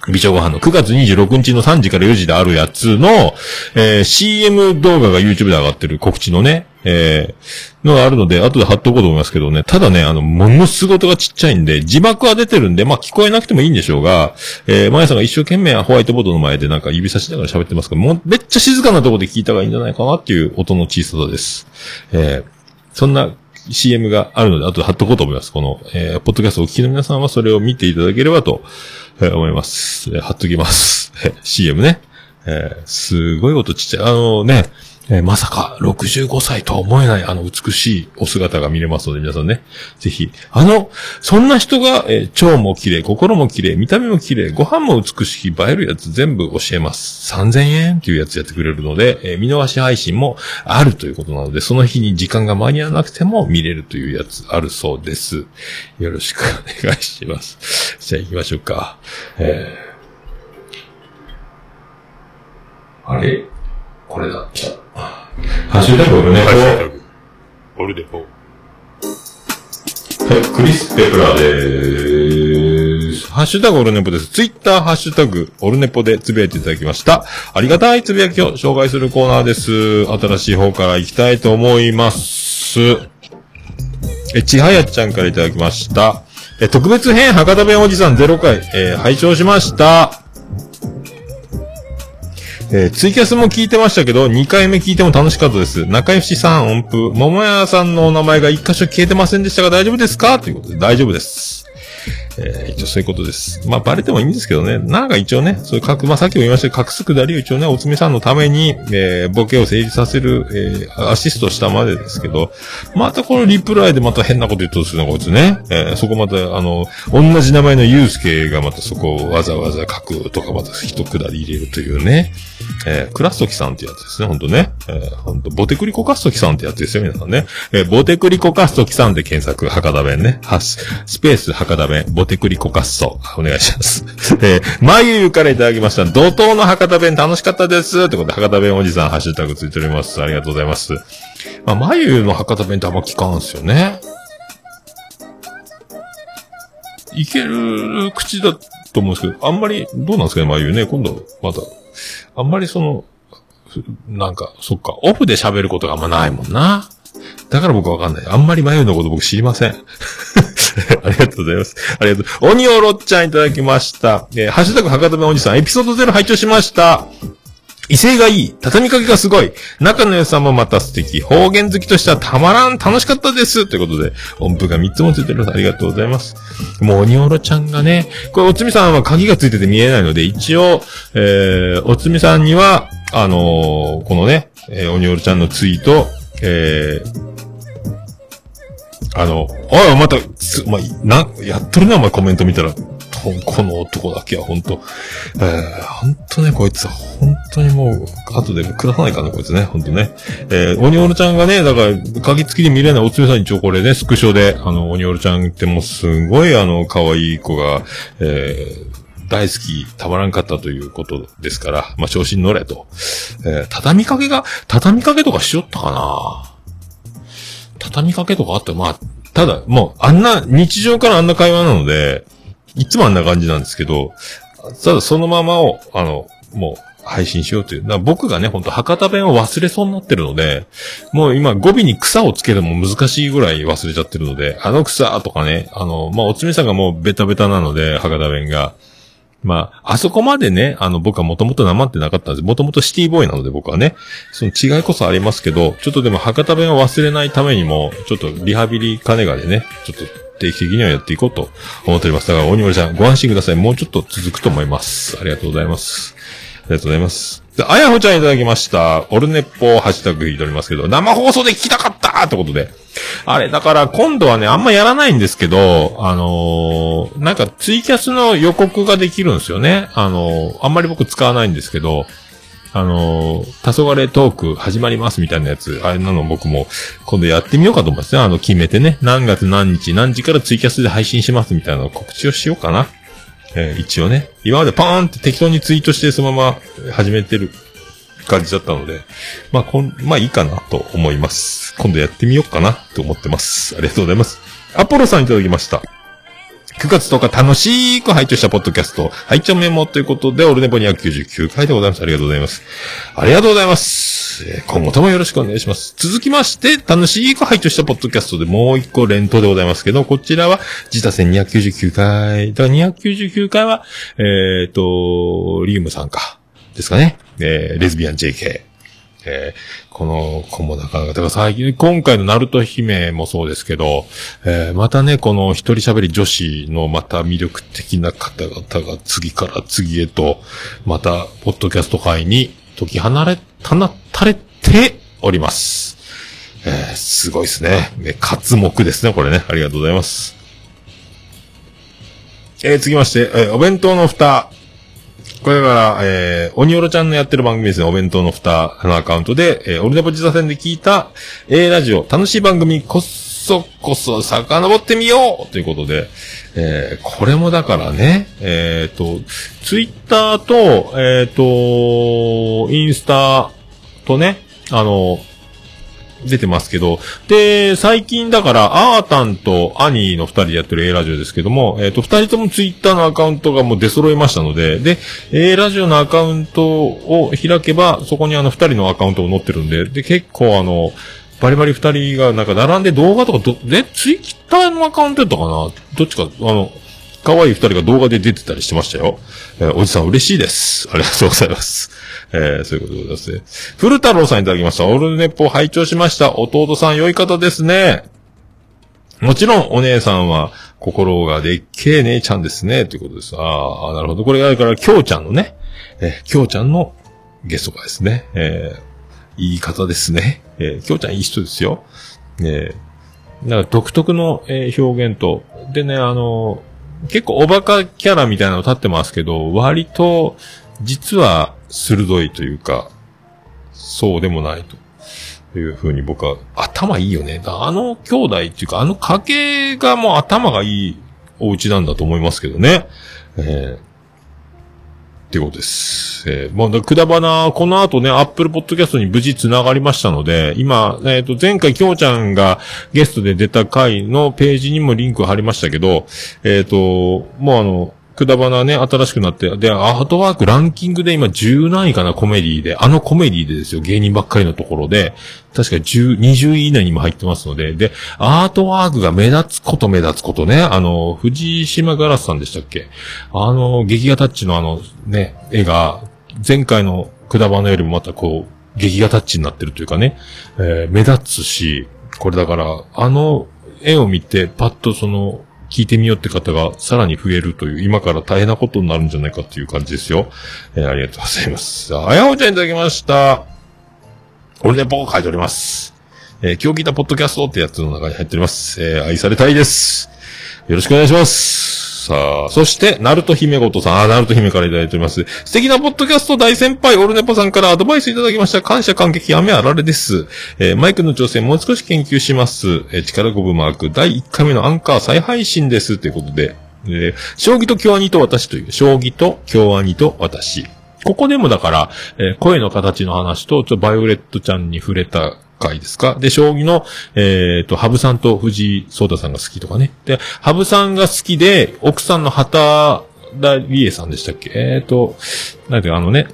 美女ご飯の9月26日の3時から4時であるやつの、えー CM 動画が YouTube で上がってる告知のね、えーのがあるので、後で貼っとこうと思いますけどね。ただね、あの、ものすごとがちっちゃいんで、字幕は出てるんで、まあ、聞こえなくてもいいんでしょうが、えー、マヤさんが一生懸命ホワイトボードの前でなんか指差しながら喋ってますから、もうめっちゃ静かなところで聞いた方がいいんじゃないかなっていう音の小ささです。えーそんな CM があるので、後で貼っとこうと思います。この、えー、ポッドキャストをお聞きの皆さんはそれを見ていただければと、えー思います。えー貼っときます。CM ね。えーすごい音ちっちゃい。あのね、えーまさか65歳とは思えないあの美しいお姿が見れますので、皆さんね。ぜひ、あの、そんな人が、えー腸も綺麗、心も綺麗、見た目も綺麗、ご飯も美しい、映えるやつ全部教えます。3000円っていうやつやってくれるので、えー見逃し配信もあるということなので、その日に時間が間に合わなくても見れるというやつあるそうです。よろしくお願いします。じゃあ行きましょうか。えー、あれ？これだ。来た。ハッシュタグオルネポ。オルネポ。はい、クリス・ペプラーでーす。ハッシュタグオルネポです。ツイッターハッシュタグオルネポでつぶやいていただきました。ありがたいつぶやきを紹介するコーナーです。新しい方から行きたいと思います。え、ちはやちゃんからいただきました。え、特別編博多弁おじさん0回、えー拝聴しました。えーツイキャスも聞いてましたけど、2回目聞いても楽しかったです。中吉さん音符、桃屋さんのお名前が1箇所消えてませんでしたが大丈夫ですか？ということで、大丈夫です。えー一応そういうことです。まあ、バレてもいいんですけどね。なんか一応ね、そういう隠、まあ、さっきも言いましたけど、隠すくだりを一応ね、おつみさんのために、えーボケを成立させる、えーアシストしたまでですけど、またこのリプライでまた変なこと言っとるんですね、こいつね。えーそこまた、あの、同じ名前のユうスケがまたそこをわざわざ書くとか、また一くだり入れるというね。えークラストキさんってやつですね、ほんとね。えーほんと、ボテクリコカストキさんってやつですよ、皆さんね。えーボテクリコカストキさんで検索、博多弁ね。はススペース博多弁、ボテクリコカスト。お願いします。えー、まゆゆからいただきました。怒涛の博多弁楽しかったです。ってことで、博多弁おじさん、ハッシュタグついております。ありがとうございます。まあ、まゆゆの博多弁ってあんま聞かんすよね。いける口だと思うんですけど、あんまり、どうなんですかね、まゆゆね。今度、また、あんまりその、なんか、そっか、オフで喋ることがあんまないもんな。だから僕わかんない。あんまり迷いのこと僕知りません。ありがとうございます。ありがとう。鬼おろっちゃんいただきました。えーハッシュタグ博多弁おじさん、エピソード0拝聴しました。威勢がいい。畳みかけがすごい。仲の良さもまた素敵。方言好きとしてはたまらん。楽しかったです。ということで、音符が3つもついてるありがとうございます。もう、鬼おろちゃんがね、これ、おつみさんは鍵がついてて見えないので、一応、えー、おつみさんには、あのーこのね、えー、鬼おろちゃんのツイート、えー、あの、おい、また、つ、ま、な、やっとるな、お前コメント見たら。と、この男だけは本当えー、本当ね、こいつ、本当にもう、後で下さないかな、こいつね、本当ね。えー、オニオルちゃんがね、だから、鍵付きで見れないおつめさんに一応これね、スクショで、あの、オニオルちゃんってもうすごいあの、可愛い子が、えー、大好き、たまらんかったということですから、まあ、調子に乗れと。えー、畳みかけが、畳みかけとかしよったかな畳みかけとかあったまあ、ただ、もう、あんな、日常からあんな会話なので、いつもあんな感じなんですけど、ただそのままを、あの、もう、配信しようという。僕がね、ほんと博多弁を忘れそうになってるので、もう今語尾に草をつけるのも難しいぐらい忘れちゃってるので、あの草とかね、あの、まあ、おつみさんがもうベタベタなので、博多弁が。まあ、あそこまでね、あの、僕はもともとなまってなかったんです。もともとシティボーイなので僕はね、その違いこそありますけど、ちょっとでも博多弁を忘れないためにも、ちょっとリハビリ金がでね、ちょっと定期的にはやっていこうと思っております。だから、鬼森さん、ご安心ください。もうちょっと続くと思います。ありがとうございます。ありがとうございます。で、あやほちゃんいただきました。オルネッポハッシュタグ引いておりますけど、生放送で聞きたかったってことで。あれ、だから今度はね、あんまやらないんですけど、あのーなんかツイキャスの予告ができるんですよね。あのーあんまり僕使わないんですけど、あの、黄昏トーク始まりますみたいなやつ、あれなの僕も今度やってみようかと思いますね。あの、決めてね。何月何日何時からツイキャスで配信しますみたいな告知をしようかな。えー一応ね。今までパーンって適当にツイートしてそのまま始めてる感じだったので、まあ、こん、まあいいかなと思います。今度やってみようかなと思ってます。ありがとうございます。アポロさんいただきました。9月10日楽しく拝聴したポッドキャスト、拝聴メモということで、オルネポ299回でございます。ありがとうございます。ありがとうございます。え今後ともよろしくお願いします。続きまして、楽しく拝聴したポッドキャストでもう一個連投でございますけど、こちらは、自他戦299回。だから299回は、えっ、と、リウムさんか。ですかね。えーレズビアン JK。えーこの子もなかなか、だから最近、今回のナルト姫もそうですけど、えーまたね、この一人喋り女子のまた魅力的な方々が次から次へと、また、ポッドキャスト界に解き放れ、たな、たれております。えーすごいですね。ね、活目ですね、これね。ありがとうございます。えー続きまして、えーお弁当の蓋。これから、えー、鬼オロちゃんのやってる番組ですね、お弁当の蓋のアカウントで、えー、オルネポ自座戦で聞いた、A ラジオ、楽しい番組、こっそこそ遡ってみようということで、えー、これもだからね、えっ、と、ツイッターと、えっ、と、インスタとね、あの、出てますけど、で、最近だから、アータンとアニーの二人でやってる A ラジオですけども、えっ、と、二人ともツイッターのアカウントがもう出揃いましたので、で、A ラジオのアカウントを開けば、そこにあの二人のアカウントが載ってるんで、で、結構あの、バリバリ二人がなんか並んで動画とかど、で、ツイッターのアカウントやったかな？どっちか、あの、可愛い二人が動画で出てたりしてましたよ。えーおじさん嬉しいです。ありがとうございます。えーそういうことでございますね。古太郎さんいただきました。オールネッポ拝聴しました。弟さん良い方ですね。もちろん、お姉さんは、心がでっけえ姉ちゃんですね。ということです。ああ、なるほど。これが、だから、きょうちゃんのね、えー、きょうちゃんのゲストがですね、えーいい方ですね。えー、きょうちゃんいい人ですよ。えー、なんか独特の、えー表現と、でね、あの結構おバカキャラみたいなの立ってますけど、割と、実は鋭いというか、そうでもないというふうに僕は、頭いいよね。あの兄弟っていうか、あの家系がもう頭がいいお家なんだと思いますけどね。えーってことです。えー、もう、くだばな、この後ね、アップルポッドキャストに無事繋がりましたので、今、えっ、と、前回、きょうちゃんがゲストで出た回のページにもリンク貼りましたけど、えっ、と、もうあの、くだばなね、新しくなって、で、アートワークランキングで今10何位かな、コメディで。あのコメディでですよ、芸人ばっかりのところで、確か10、20位以内にも入ってますので、で、アートワークが目立つこと目立つことね、あの、藤島ガラスさんでしたっけ？あの、劇画タッチのあの、ね、絵が、前回のくだばなよりもまたこう、劇画タッチになってるというかね、えー目立つし、これだから、あの絵を見て、パッとその、聞いてみようって方がさらに増えるという、今から大変なことになるんじゃないかっていう感じですよ。えーありがとうございます。あやほちゃんいただきました。俺でポー書いております。えー今日聞いたポッドキャストってやつの中に入っております。えー愛されたいです。よろしくお願いします。さあ、そして、ナルト姫ごとさん、あ、ナルト姫からいただいております。素敵なポッドキャスト大先輩、オルネポさんからアドバイスいただきました。感謝感激、雨あられです。えーマイクの調整もう少し研究します。えー力こぶマーク、第1回目のアンカー再配信です。ということで、えー将棋と京アニと私という、将棋と京アニと私。ここでもだから、えー声の形の話と、ちょっとバイオレットちゃんに触れた回ですか？で、将棋の、えっ、と、羽生さんと藤井聡太さんが好きとかね。で、羽生さんが好きで、奥さんの畑田理恵さんでしたっけ？えっ、と、なんていうかあのね、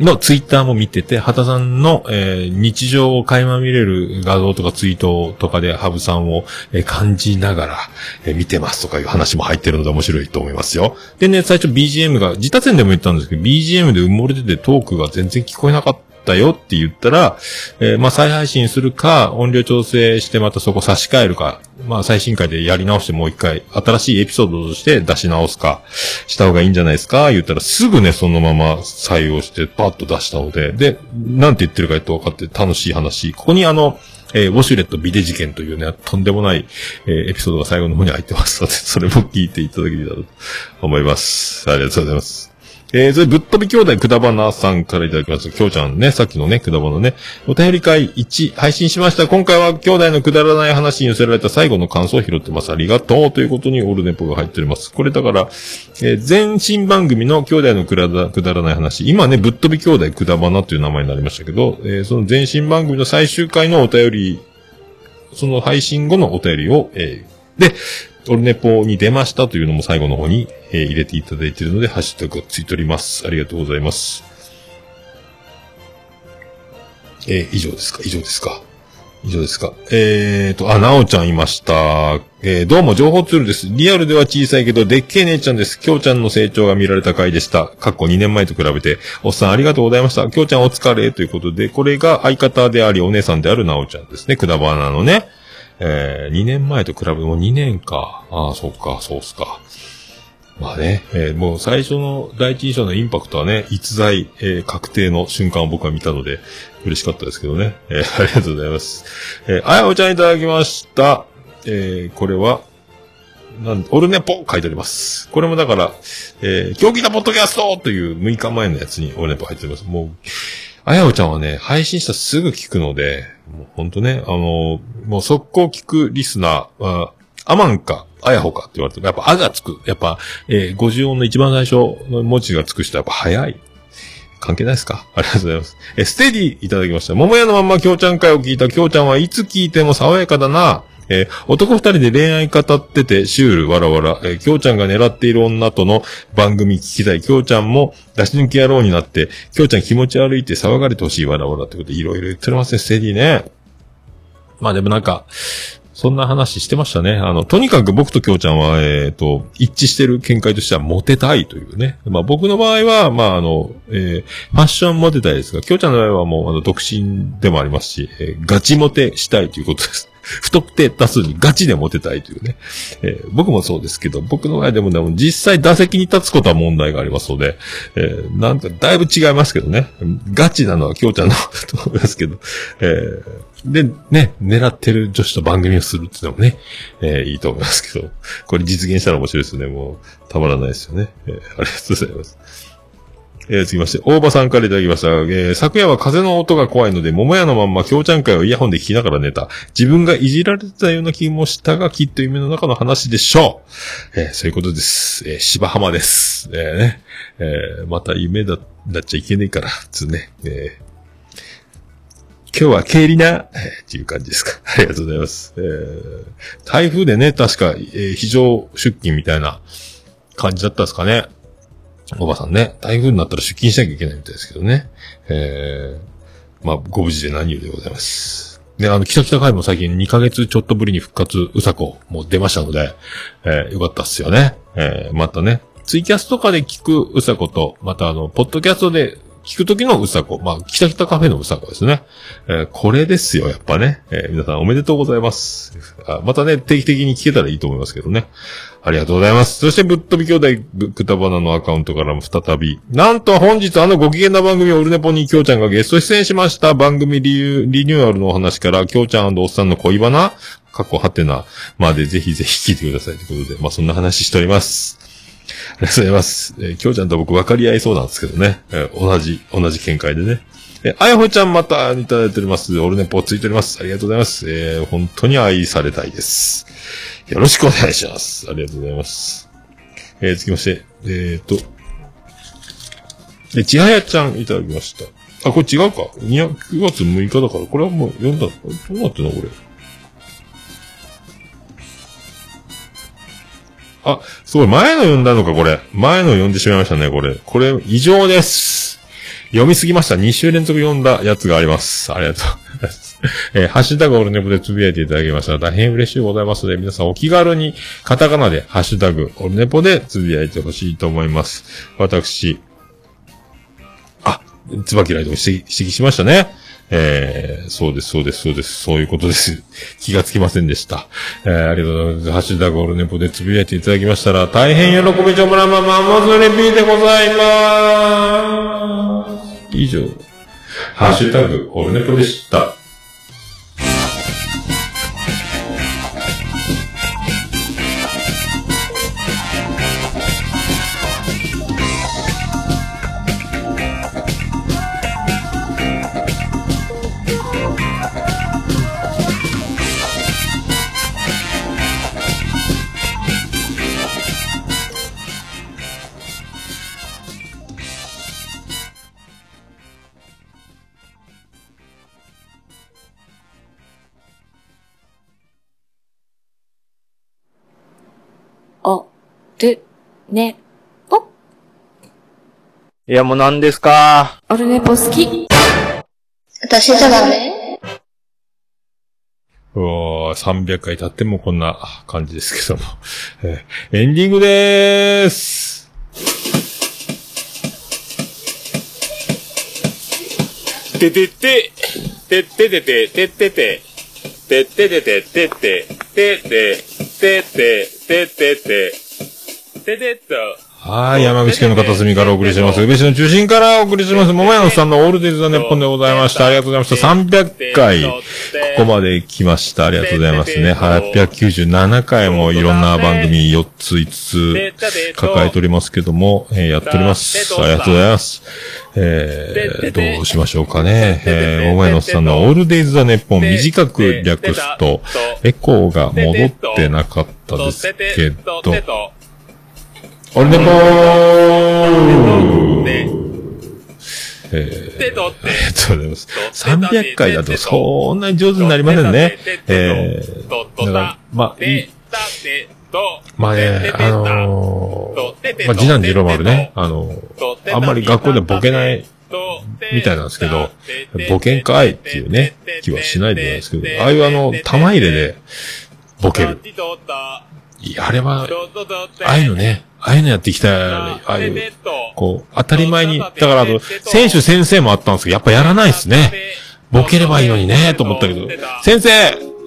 のツイッターも見てて、畑さんの、えー日常を垣間見れる画像とかツイートとかで、ハブさんを、えー感じながら、えー見てますとかいう話も入ってるので面白いと思いますよ。でね、最初 BGM が、自他戦でも言ったんですけど、BGM で埋もれててトークが全然聞こえなかったよって言ったら、えーまあ再配信するか、音量調整してまたそこ差し替えるか、まあ最新回でやり直してもう一回、新しいエピソードとして出し直すか、した方がいいんじゃないですか言ったらすぐね、そのまま採用してパッと出したので、で、なんて言ってるかやっと分かって楽しい話。ここにあの、えーウォシュレットビデ事件というね、とんでもない、えーエピソードが最後の方に入ってますので、それも聞いていただけたらと思います。ありがとうございます。えー、それ、ぶっ飛び兄弟くだばなさんからいただきます。きょうちゃんね、さっきのね、くだばなね。お便り会1配信しました。今回は兄弟のくだらない話に寄せられた最後の感想を拾ってます。ありがとうということにオールネポが入っております。これだから、えー前身番組の兄弟のくだらくだらない話。今ね、ぶっ飛び兄弟くだばなという名前になりましたけど、えーその前身番組の最終回のお便り、その配信後のお便りを、えーで、オルネポに出ましたというのも最後の方に、えー入れていただいているので、ハッシュタグがついております。ありがとうございます。えー以上ですか？以上ですか？以上ですか？えーと、あ、なおちゃんいました。えーどうも情報ツールです。リアルでは小さいけど、でっけえ姉ちゃんです。きょうちゃんの成長が見られた回でした。過去2年前と比べて。おっさんありがとうございました。きょうちゃんお疲れということで、これが相方であり、お姉さんであるなおちゃんですね。くだばなのね。えー、2年前と比べても2年か。ああ、そうか、そうっすか。まあね、えーもう最初の第一印象のインパクトはね、逸材、えー確定の瞬間を僕は見たので、嬉しかったですけどね。えー ありがとうございます。えあやおちゃんいただきました。えこれは、なんオルネポ書いてあります。これもだから、えー、競技だポッドキャストという6日前のやつにオルネポ入っております。もう、あやおちゃんはね、配信したらすぐ聞くので、もうほんとね、あのもう速攻聞くリスナーは、アマンか、アヤホかって言われても、やっぱアがつく。やっぱ、えー、50音の一番最初の文字がつく人はやっぱ早い。関係ないですか？ありがとうございます。え、ステディいただきました。桃屋のまんま京ちゃん会を聞いた京ちゃんはいつ聞いても爽やかだな。えー男二人で恋愛語ってて、シュール、わらわら、えー、きょうちゃんが狙っている女との番組聞きたい、きょうちゃんも出し抜き野郎になって、きょうちゃん気持ち悪いって騒がれてほしい、わらわらってことでいろいろ言っておりますね、ステディね。まあでもなんか、そんな話してましたね。あの、とにかく僕ときょうちゃんは、えっ、と、一致してる見解としてはモテたいというね。まあ僕の場合は、まああの、えーファッションモテたいですが、きょうちゃんの場合はもう、あの、独身でもありますし、えーガチモテしたいということです。不特定多数にガチでモテたいというね。えー僕もそうですけど、僕の場合でもでも実際打席に立つことは問題がありますので、えーなんかだいぶ違いますけどね。ガチなのはきょうちゃんのと思いますけど、えーで、ね、狙ってる女子と番組をするっていうのもね、えーいいと思いますけど、これ実現したら面白いですよね。もう、たまらないですよね。えーありがとうございます。えー、続きまして、大場さんからいただきました。えー昨夜は風の音が怖いので、桃屋のまんま、京ちゃん会をイヤホンで聞きながら寝た。自分がいじられてたような気もしたが、きっと夢の中の話でしょう。えーそういうことです。えー芝浜です。えーね。えーまた夢だ、なっちゃいけねえから、つね。えー今日は経理な、えーっていう感じですか。ありがとうございます。えー台風でね、確か、えー非常出勤みたいな感じだったんですかね。おばさんね、台風になったら出勤しなきゃいけないみたいですけどね。えー、まあ、ご無事で何よりでございます。で、あの、北北海も最近2ヶ月ちょっとぶりに復活、うさこもう出ましたので、えー、よかったっすよね。えー、またね、ツイキャスとかで聞くうさこと、またあの、ポッドキャストで聞くときのうさこ。まあ、きたきたカフェのうさこですね。えーこれですよ、やっぱね。えー皆さんおめでとうございます。あまたね、定期的に聞けたらいいと思いますけどね。ありがとうございます。そして、ぶっ飛び兄弟、ぶくたばなのアカウントからも再び。なんと本日あのご機嫌な番組オルネポにきょうちゃんがゲスト出演しました。番組リユリニューアルのお話から、きょうちゃんおっさんの恋バナ過去はてなまでぜひぜひ聞いてくださいということで、まあそんな話しております。ありがとうございます。えー、きょうちゃんと僕分かり合いそうなんですけどね。えー同じ、同じ見解でね。え、あやほちゃんまたいただいております。オルネポついております。ありがとうございます。えー本当に愛されたいです。よろしくお願いします。ありがとうございます。えー、続きまして、えーと、で、ちはやちゃんいただきました。あ、これ違うか。2 9月6日だから、これはもう読んだ。どうなってんのこれ。あ、すごい。前の読んだのか、これ。前の読んでしまいましたね、これ。これ、異常です。読みすぎました。2週連続読んだやつがあります。ありがとう。えーハッシュタグオルネポでつぶやいていただきましたら。大変嬉しいございますので、皆さんお気軽に、カタカナで、ハッシュタグオルネポでつぶやいてほしいと思います。私、あ、椿ライトも指摘指摘しましたね。えー、そうです、そうです、そうです、そういうことです。気がつきませんでした。えー、ありがとうございます。ハッシュタグオルネポでつぶやいていただきましたら、大変喜びちょもらまま、まずレピーでございます。以上、ハッシュタグオルネポでした。る、ね、ぽ。いや、もう何ですか？オルネポ好き。私じゃダメ？うわー300回経ってもこんな感じですけども。えーエンディングでーす。ててて、てっててて、てってて、てっててて、てって、てって、てって、てってて、ててっと。はい、山口県の片隅からお送りしてます。宇部市の中心からお送りしてます。桃屋のさんのオールディーズ・ザ・ネッポンでございました。ありがとうございました。300回、ここまで来ました。ありがとうございますね。897回もいろんな番組4つ、5つ抱えておりますけども、えーやっております。ありがとうございます。えー、どうしましょうかね。えー、桃屋のさんのオールディーズ・ザ・ネッポン短く略すと、エコーが戻ってなかったですけど、オルネポーえー、てとって。ありがとうございます。300回だとそんなに上手になりませんね。えー、だから、まあ、いまあね、あのー、まあ、次男次郎丸ね、あのー、あんまり学校でボケないみたいなんですけど、ボケんかいっていうね、気はしないでもないですけど、ああいうあの、玉入れでボケる。いや、あれは、ああいうのね、ああいうのやっていきたい、ああいう、こう、当たり前に、だからあと、選手先生もあったんですけど、やっぱやらないですね。ボケればいいのにね、と思ったけど、先生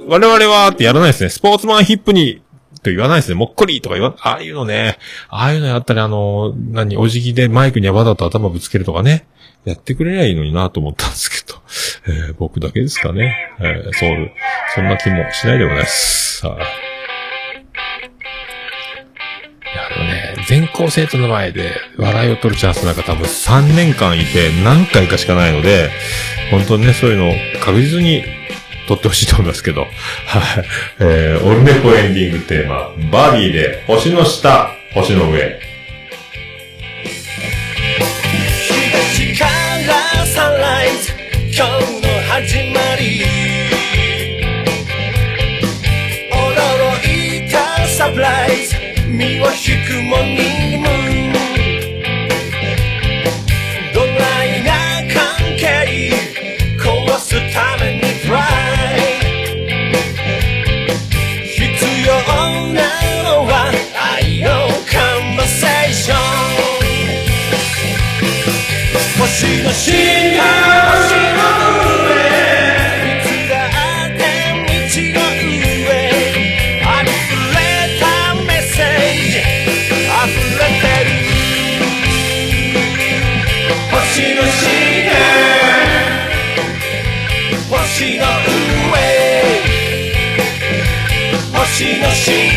我々はってやらないですね。スポーツマンヒップに、と言わないですね。もっこりとか言わ、ああいうのね、ああいうのやったり、あの、何、お辞儀でマイクにわざと頭ぶつけるとかね、やってくれりゃいいのになと思ったんですけど、えー僕だけですかね。えーそう、そんな気もしないでもないです。はいい全校生徒の前で笑いを取るチャンスなんか多分3年間いて何回かしかないので、本当にね、そういうのを確実に取ってほしいと思いますけど。はい。えー、オルネポエンディングテーマ、バービーで星の下、星の上。東からサンライズ今日の始まり驚いたサプライズ身を引くモーしい。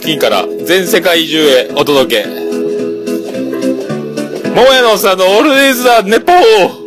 付近から全世界中へお届け。桃屋のおっさんのオールデイズ・ザ・ネポー